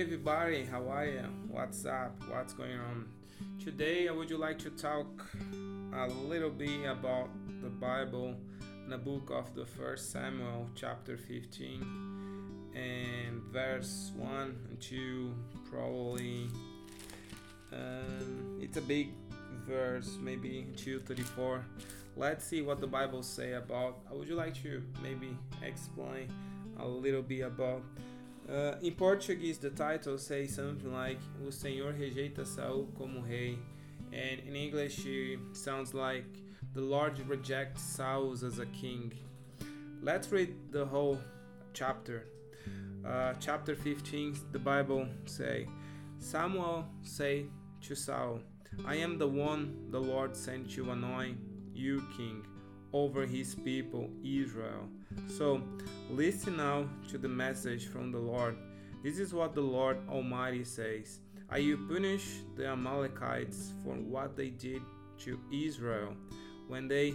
everybody, how are you? What's up? What's going on? Today I would you like to talk a little bit about the Bible in the book of the first Samuel chapter 15 and verse 1 and 2 probably um, it's a big verse maybe 234 let's see what the bible say about i would you like to maybe explain a little bit about uh, in Portuguese, the title says something like O Senhor rejeita Saul como rei, and in English, it sounds like the Lord rejects Saul as a king. Let's read the whole chapter. Uh, chapter 15, the Bible say, Samuel say to Saul, I am the one the Lord sent to anoint you king over his people Israel. So listen now to the message from the Lord. This is what the Lord Almighty says I will punish the Amalekites for what they did to Israel when they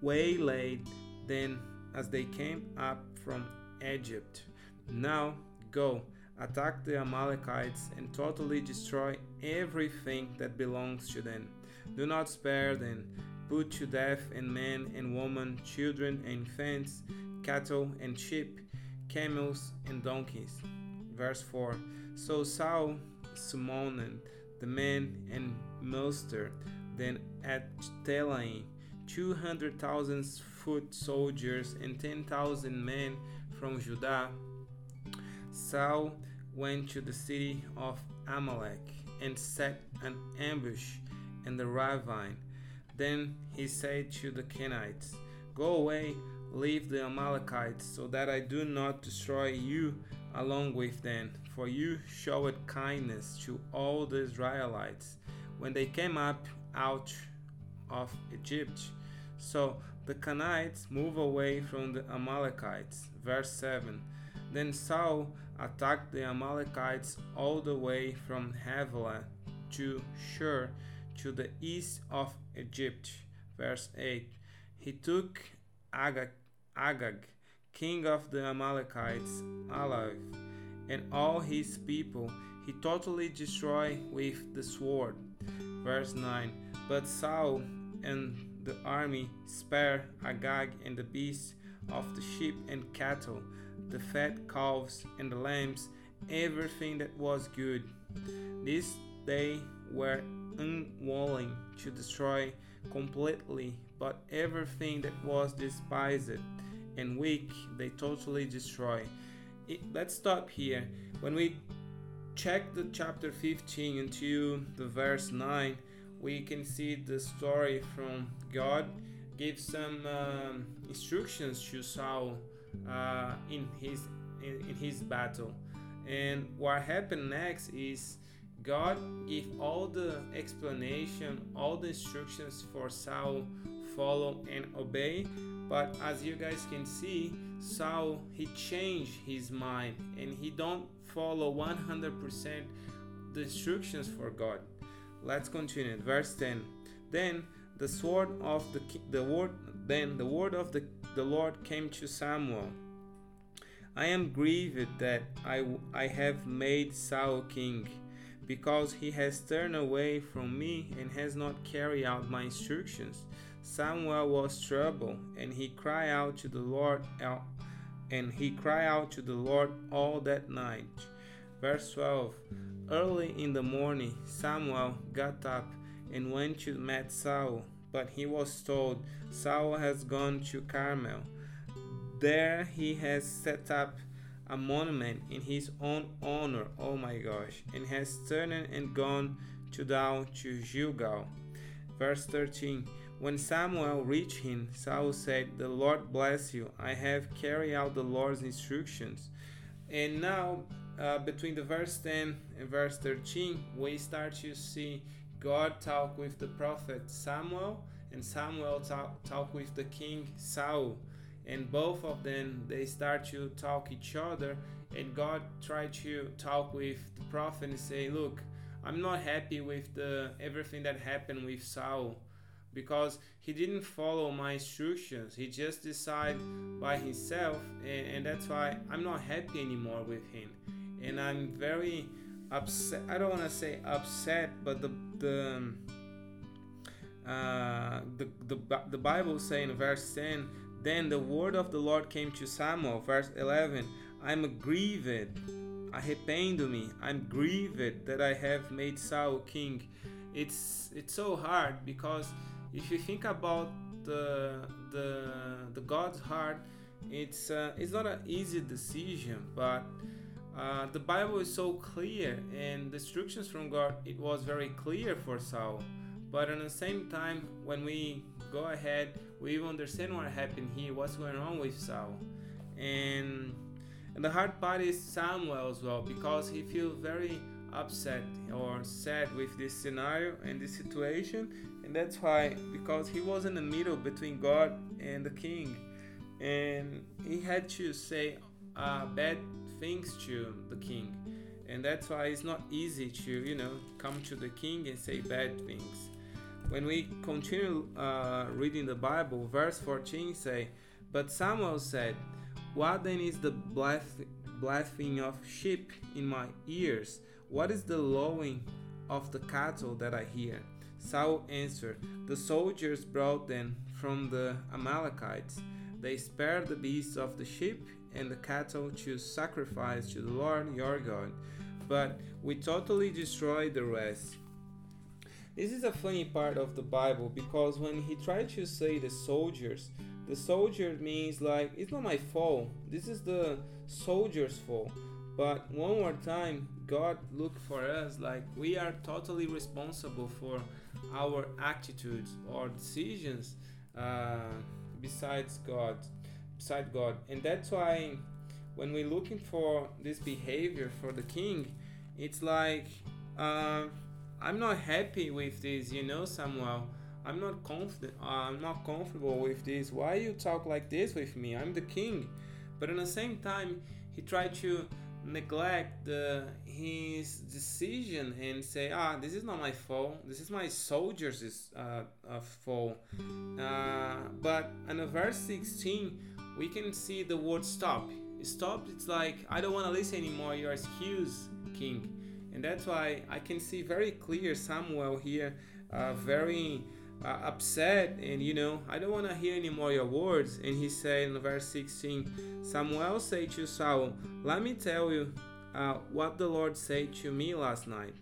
waylaid them as they came up from Egypt. Now go, attack the Amalekites and totally destroy everything that belongs to them. Do not spare them put to death and men and women, children and infants, cattle and sheep, camels and donkeys. Verse 4 So Saul summoned the men and mustered then at Telaim two hundred thousand foot soldiers and ten thousand men from Judah. Saul went to the city of Amalek and set an ambush in the ravine then he said to the Kenites, Go away, leave the Amalekites, so that I do not destroy you along with them. For you showed kindness to all the Israelites when they came up out of Egypt. So the Kenites moved away from the Amalekites. Verse 7 Then Saul attacked the Amalekites all the way from Havilah to Shur to the east of Egypt. Verse 8 He took Agag, Agag king of the Amalekites, alive, and all his people he totally destroyed with the sword. Verse 9 But Saul and the army spared Agag and the beasts of the sheep and cattle, the fat calves and the lambs, everything that was good. This they were unwilling to destroy completely, but everything that was despised and weak they totally destroy. It, let's stop here. When we check the chapter 15 into the verse 9, we can see the story from God gives some um, instructions to Saul uh, in his in, in his battle. And what happened next is God gave all the explanation, all the instructions for Saul follow and obey. But as you guys can see, Saul he changed his mind and he don't follow 100% the instructions for God. Let's continue. Verse 10. Then the sword of the the word then the word of the, the Lord came to Samuel. I am grieved that I I have made Saul king because he has turned away from me and has not carried out my instructions. Samuel was troubled, and he cried out to the Lord, and he cried out to the Lord all that night. Verse 12 Early in the morning, Samuel got up and went to meet Saul, but he was told, Saul has gone to Carmel. There he has set up a monument in his own honor, oh my gosh, and has turned and gone to down to Gilgal. Verse 13 When Samuel reached him, Saul said, The Lord bless you. I have carried out the Lord's instructions. And now, uh, between the verse 10 and verse 13, we start to see God talk with the prophet Samuel, and Samuel talk, talk with the king Saul and both of them they start to talk each other and god tried to talk with the prophet and say look i'm not happy with the everything that happened with saul because he didn't follow my instructions he just decided by himself and, and that's why i'm not happy anymore with him and i'm very upset. I don't want to say upset, but the the uh, the, the the Bible say in verse 10 then the word of the Lord came to Samuel verse 11 I'm grieved. Arrependo-me I'm grieved that I have made Saul king. It's it's so hard because if you think about the the the God's heart it's uh, it's not an easy decision but uh, the Bible is so clear and the instructions from God it was very clear for Saul. But at the same time when we go ahead. We even understand what happened here what's going on with Saul. And and the hard part is Samuel as well because he feels very upset or sad with this scenario and this situation. And that's why because he was in the middle between God and the king. And he had to say uh, bad things to the king. And that's why it's not easy to you know come to the king and say bad things when we continue uh, reading the bible verse 14 say but samuel said what then is the blasphemy of sheep in my ears? What is the lowing of the cattle that i hear saul answered the soldiers brought them from the amalekites. They spared the beasts of the sheep and the cattle to sacrifice to the Lord your God, but we totally destroyed the rest. This is a funny part of the Bible because when he tried to say the soldiers, the soldier means like it's not my fault. This is the soldier's fault. But one more time, God look for us like we are totally responsible for our attitudes or decisions. Uh, besides God, beside God, and that's why when we're looking for this behavior for the king, it's like uh, I'm not happy with this, you know, Samuel. I'm not confident. Uh, I'm not comfortable with this. Why you talk like this with me? I'm the king. But at the same time, he tried to neglect his decision and say, ah, this is not my fault. This is my soldiers' uh, uh, fault. Uh, but in verse 16, we can see the word stop. Stop, it's like, I don't want to listen anymore. Your excuse, king. And that's why I can see very clear Samuel here, uh, very uh, upset and you know i don't want to hear any more your words. And he said in verse 16 samuel said to saul let me tell you uh, what the lord said to me last night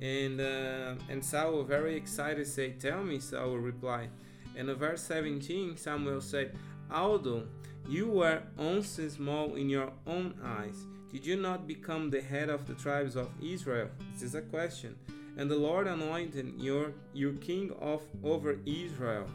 and uh, and saul very excited said tell me saul replied. And in verse 17 samuel said although you were once small in your own eyes did you not become the head of the tribes of israel this is a question and the Lord anointed your your king of over Israel.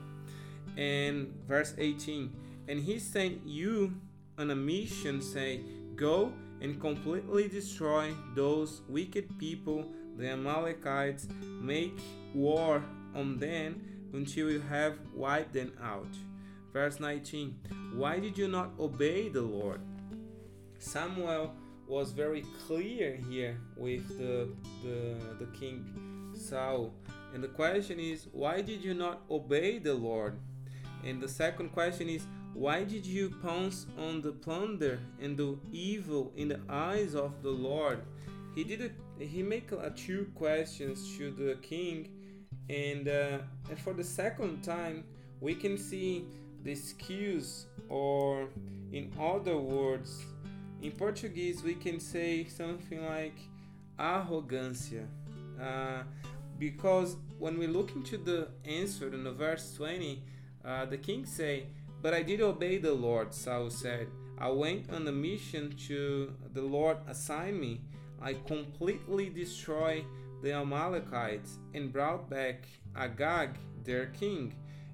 And verse 18, and he sent you on a mission, say, Go and completely destroy those wicked people, the Amalekites, make war on them until you have wiped them out. Verse 19, why did you not obey the Lord? Samuel was very clear here with the, the, the king Saul. And the question is, why did you not obey the Lord? And the second question is, why did you pounce on the plunder and do evil in the eyes of the Lord? He did it. He make a two questions to the king, and uh, and for the second time, we can see the excuse, or in other words, in Portuguese, we can say something like arrogância. Uh, because when we look into the answer in the verse 20, uh, the king say, But I did obey the Lord, Saul said. I went on a mission to the Lord assigned me. I completely destroyed the Amalekites and brought back Agag, their king.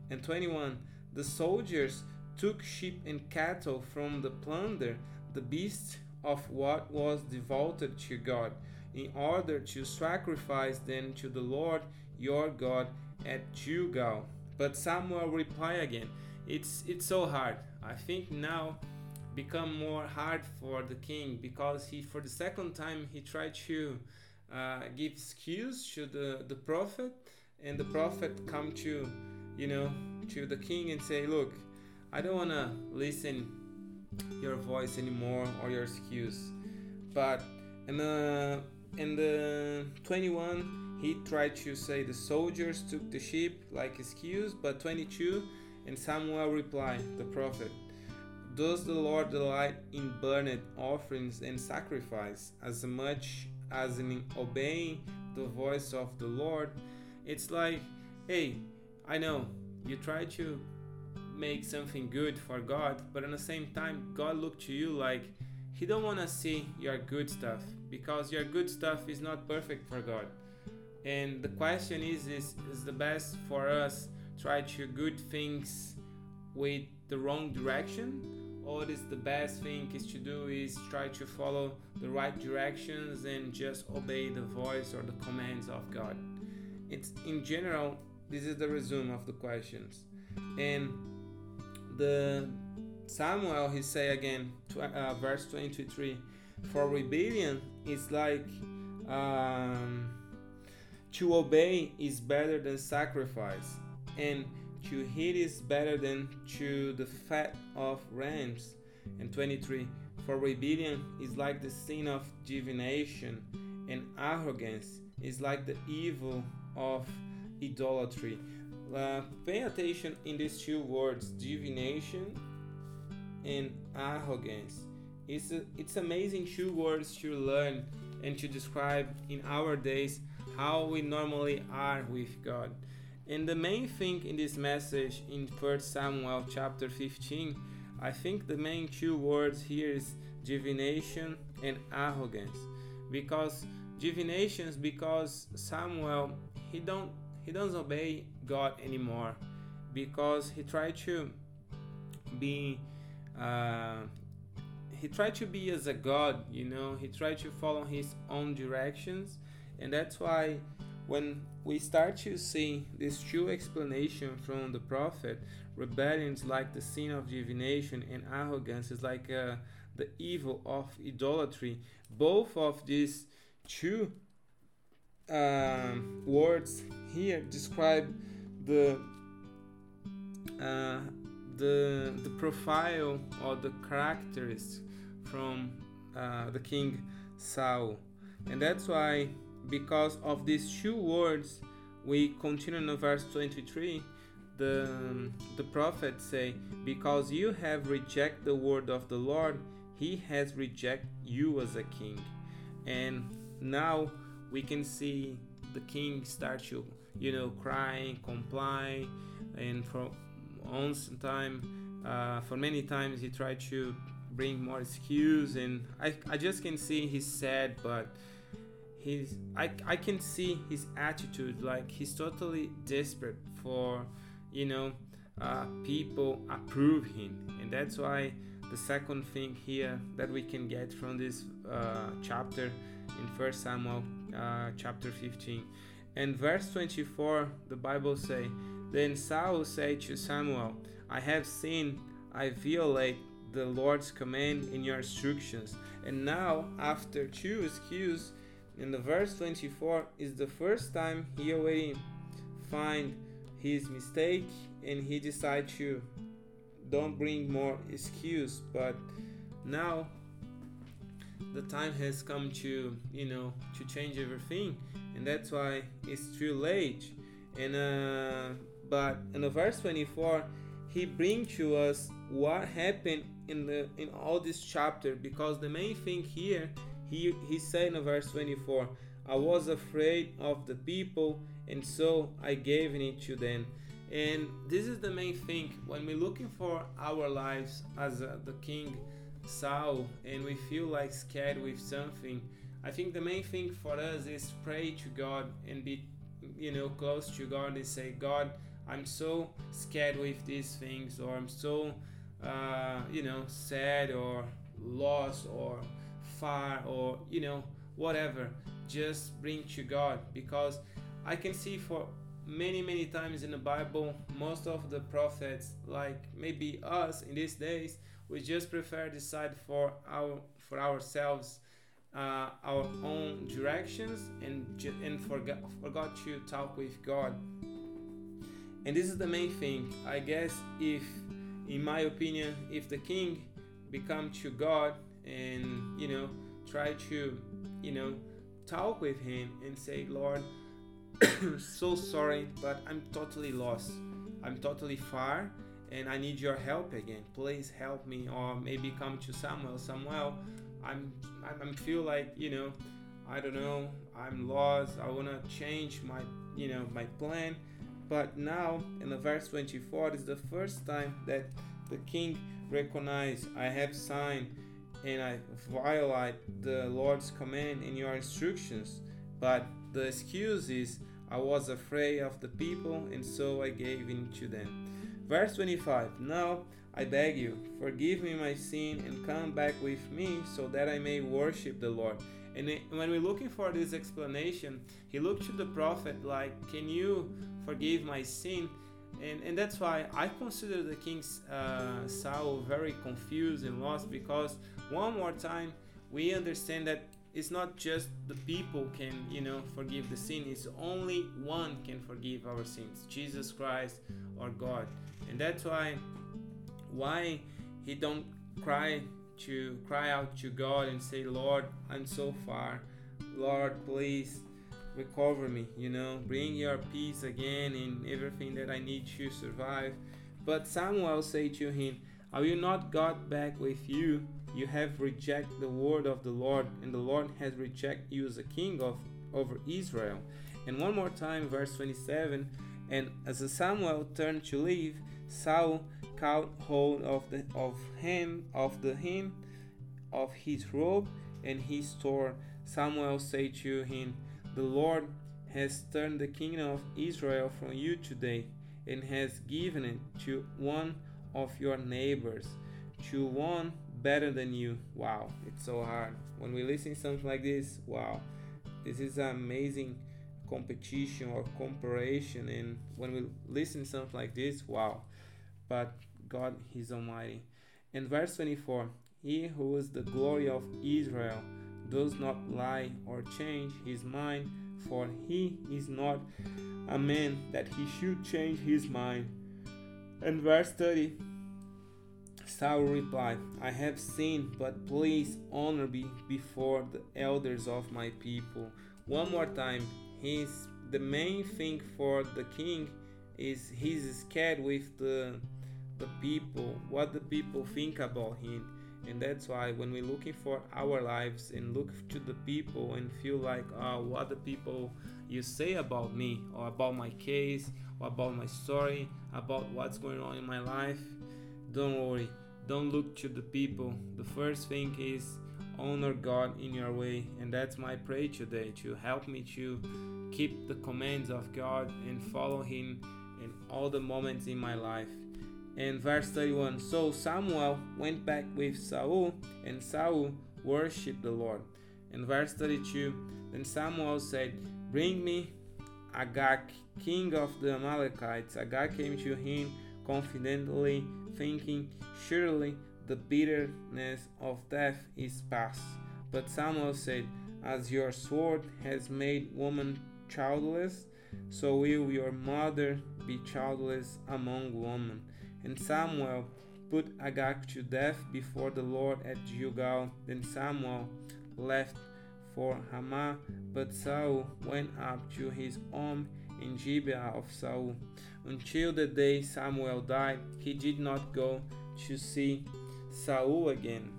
And 21, the soldiers took sheep and cattle from the plunder the beast of what was devoted to God, in order to sacrifice them to the Lord your God at Gilgal. But Samuel replied again, It's it's so hard. I think now become more hard for the king because he for the second time he tried to uh, give excuse to the, the prophet and the prophet come to you know to the king and say look i don't want to listen your voice anymore or your excuse. But in the in the 21 he tried to say the soldiers took the sheep like excuse but 22 and samuel replied the prophet does the lord delight in burnt offerings and sacrifice as much as in obeying the voice of the lord it's like hey i know you try to make something good for god but at the same time god look to you like he don't want to see your good stuff because your good stuff is not perfect for God. And the question is is is the best for us try to good things with the wrong direction or is the best thing is to do is try to follow the right directions and just obey the voice or the commands of God. It's in general this is the resume of the questions. And the Samuel, he say again, uh, verse 23, for rebellion is like um, to obey is better than sacrifice, and to hate is better than to the fat of rams. And 23, for rebellion is like the sin of divination, and arrogance is like the evil of idolatry. Uh, pay attention in these two words, divination and arrogance. It's, a, it's amazing two words to learn and to describe in our days how we normally are with God. And the main thing in this message in 1 Samuel chapter 15, I think the main two words here is divination and arrogance. Because divination is because Samuel he don't he doesn't obey God anymore because he tried to be uh, he tried to be as a god you know he tried to follow his own directions. And that's why when we start to see this true explanation from the prophet rebellion is like the sin of divination and arrogance is like uh, the evil of idolatry. Both of these two um, words here describe the uh, the the profile or the characteristics from uh, the king Saul, and that's why because of these two words we continue in verse 23 the the prophet say because you have rejected the word of the lord he has rejected you as a king. And now we can see the king start to you know crying comply and from once time uh, for many times he tried to bring more excuse and I, I just can see he's sad but he's I, I can see his attitude like he's totally desperate for you know uh, people approve him. And that's why the second thing here that we can get from this uh, chapter in first samuel uh, chapter 15 and verse 24 the bible say then Saul said to Samuel, I have sinned, I violate the Lord's command in your instructions. And now, after two excuses, in the verse 24 is the first time he already find his mistake and he decide to don't bring more excuse but now the time has come to you know to change everything and that's why it's too late. And uh but in the verse 24 he brings to us what happened in the in all this chapter because the main thing here he he said in verse 24 i was afraid of the people and so i gave it to them. And this is the main thing. When we're looking for our lives as uh, the king saul and we feel like scared with something i think the main thing for us is pray to god and be you know close to god and say god I'm so scared with these things, or I'm so, uh, you know, sad or lost or far or, you know, whatever. Just bring to God because I can see for many, many times in the Bible, most of the prophets, like maybe us in these days, we just prefer decide for our for ourselves uh, our own directions and and forgot forgot to talk with God and this is the main thing i guess if in my opinion if the king become to god and you know try to you know talk with him and say, Lord, so sorry, but I'm totally lost. I'm totally far and I need your help again. Please help me. Or maybe come to Samuel. Samuel, I'm I'm feel like, you know, I don't know, I'm lost. I wanna change my you know my plan. But now in the verse 24 is the first time that the king recognized I have signed and I violate the Lord's command and your instructions. But the excuse is I was afraid of the people, and so I gave in to them. Verse 25 Now I beg you, forgive me my sin and come back with me so that I may worship the Lord. And when we're looking for this explanation, he looked to the prophet like, Can you forgive my sin? And, and that's why I consider the king uh, Saul very confused and lost because one more time we understand that it's not just the people can you know forgive the sin it's only one can forgive our sins jesus christ or god and that's why why he don't cry to cry out to god and say lord i'm so far. Lord please recover me you know. Bring your peace again in everything that i need to survive. But samuel say to him i will not got back with you? You have rejected the word of the Lord, and the Lord has rejected you as a king of over Israel. And one more time, verse 27 And as Samuel turned to leave, Saul caught hold of the of him of the hem of his robe, and he tore. Samuel said to him, The Lord has turned the kingdom of Israel from you today, and has given it to one of your neighbors, to one better than you. Wow, it's so hard. When we listen something like this, wow, this is an amazing competition or comparison. And when we listen something like this, wow. But God, He's Almighty. In verse 24, He who is the glory of Israel does not lie or change his mind, for he is not a man that he should change his mind. And verse 30, Saul replied, I have sinned, but please honor me before the elders of my people. One more time, he's the main thing for the king is he's scared with the the people, what the people think about him. And that's why when we're looking for our lives and look to the people and feel like, oh, what the people you say about me or about my case or about my story, about what's going on in my life, don't worry. Don't look to the people. The first thing is honor god in your way. And that's my prayer today to help me to keep the commands of god and follow him all the moments in my life. And verse 31 so samuel went back with saul and saul worshiped the lord. In verse 32 then samuel said bring me agag king of the amalekites. Agag came to him confidently thinking, Surely the bitterness of death is past. But Samuel said, As your sword has made woman childless, so will your mother be childless among women. And Samuel put Agag to death before the Lord at Gilgal. Then Samuel left for Ramah, but Saul went up to his home in Gibeah of Saul. Until the day Samuel died, he did not go to see Saul again,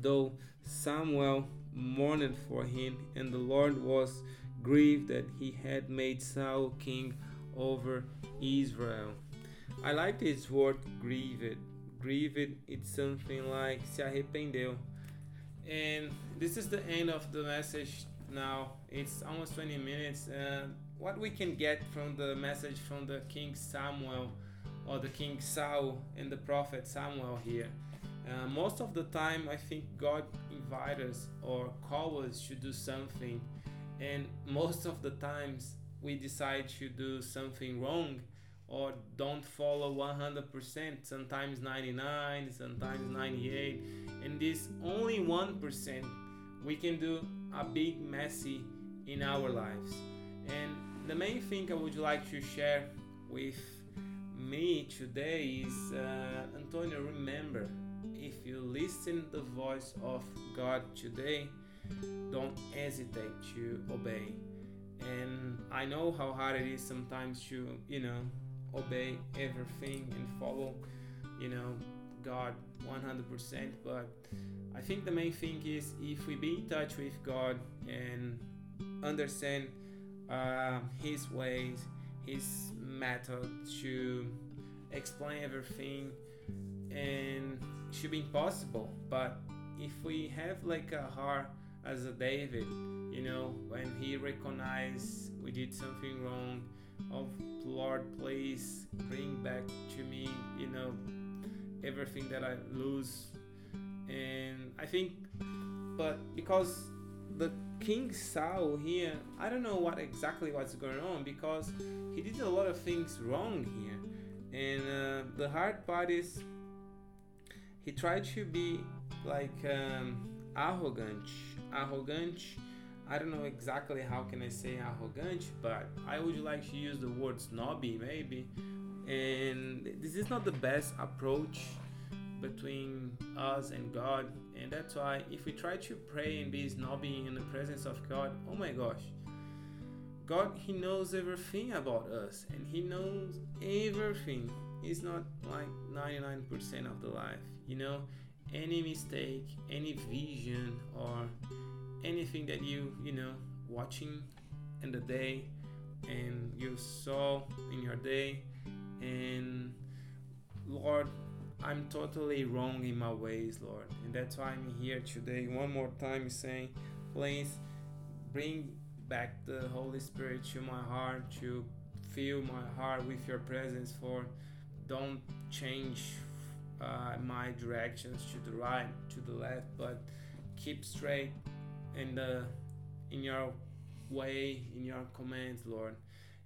though Samuel mourned for him, and the Lord was grieved that he had made Saul king over Israel. I like this word grieved. Grieved, it's something like se arrependeu. And this is the end of the message now. It's almost 20 minutes. Uh, what we can get from the message from the King Samuel or the King Saul and the prophet Samuel here. Uh, most of the time, I think God invites us or calls us to do something, and most of the times we decide to do something wrong or don't follow 100%, sometimes 99, sometimes 98, and this only 1% we can do a big messy in our lives. And the main thing I would like to share with me today is uh, Antonio. Remember, if you listen the voice of God today, don't hesitate to obey. And I know how hard it is sometimes to, you know, obey everything and follow, you know, God 100%. But I think the main thing is if we be in touch with God and understand uh, His ways, His method to explain everything, and should be impossible. But if we have like a heart as a David, you know, when he recognized we did something wrong, of Lord, please bring back to me, you know, everything that I lose. And I think, but because the King Saul here, I don't know what exactly what's going on because he did a lot of things wrong here. And uh, the hard part is he tried to be like um, arrogant, arrogant. I don't know exactly how can I say arrogant, but I would like to use the word snobby maybe. And this is not the best approach between us and God. And that's why if we try to pray and be snobby in the presence of God, oh my gosh, God, He knows everything about us and He knows everything. It's not like 99% of the life, you know. Any mistake, any vision, or anything that you, you know, watching in the day and you saw in your day, and Lord, I'm totally wrong in my ways, Lord. And that's why I'm here today, one more time, saying, please bring back the Holy Spirit to my heart to fill my heart with your presence for don't change uh, my directions to the right to the left but keep straight in the in your way in your commands lord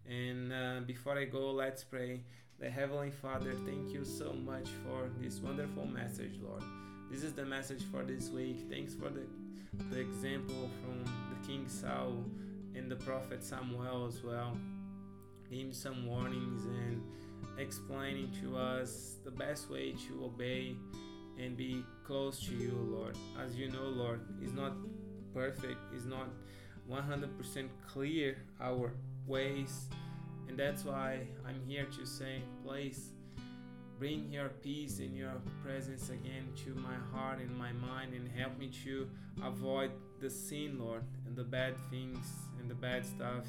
and uh, before i go let's pray the heavenly father thank you so much for this wonderful message lord this is the message for this week thanks for the the example from the king saul and the prophet Samuel as well. Gave some warnings and explaining to us the best way to obey and be close to you, Lord. As you know, Lord, is not perfect, is not 100% clear our ways, and that's why I'm here to say, please bring your peace and your presence again to my heart and my mind and help me to avoid the sin, Lord, and the bad things and the bad stuff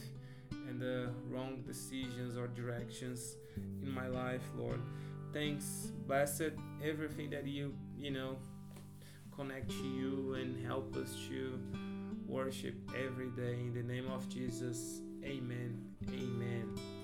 and the wrong decisions or directions in my life, Lord. Thanks, blessed everything that you, you know, connect to you and help us to worship every day. In the name of Jesus, amen. Amen.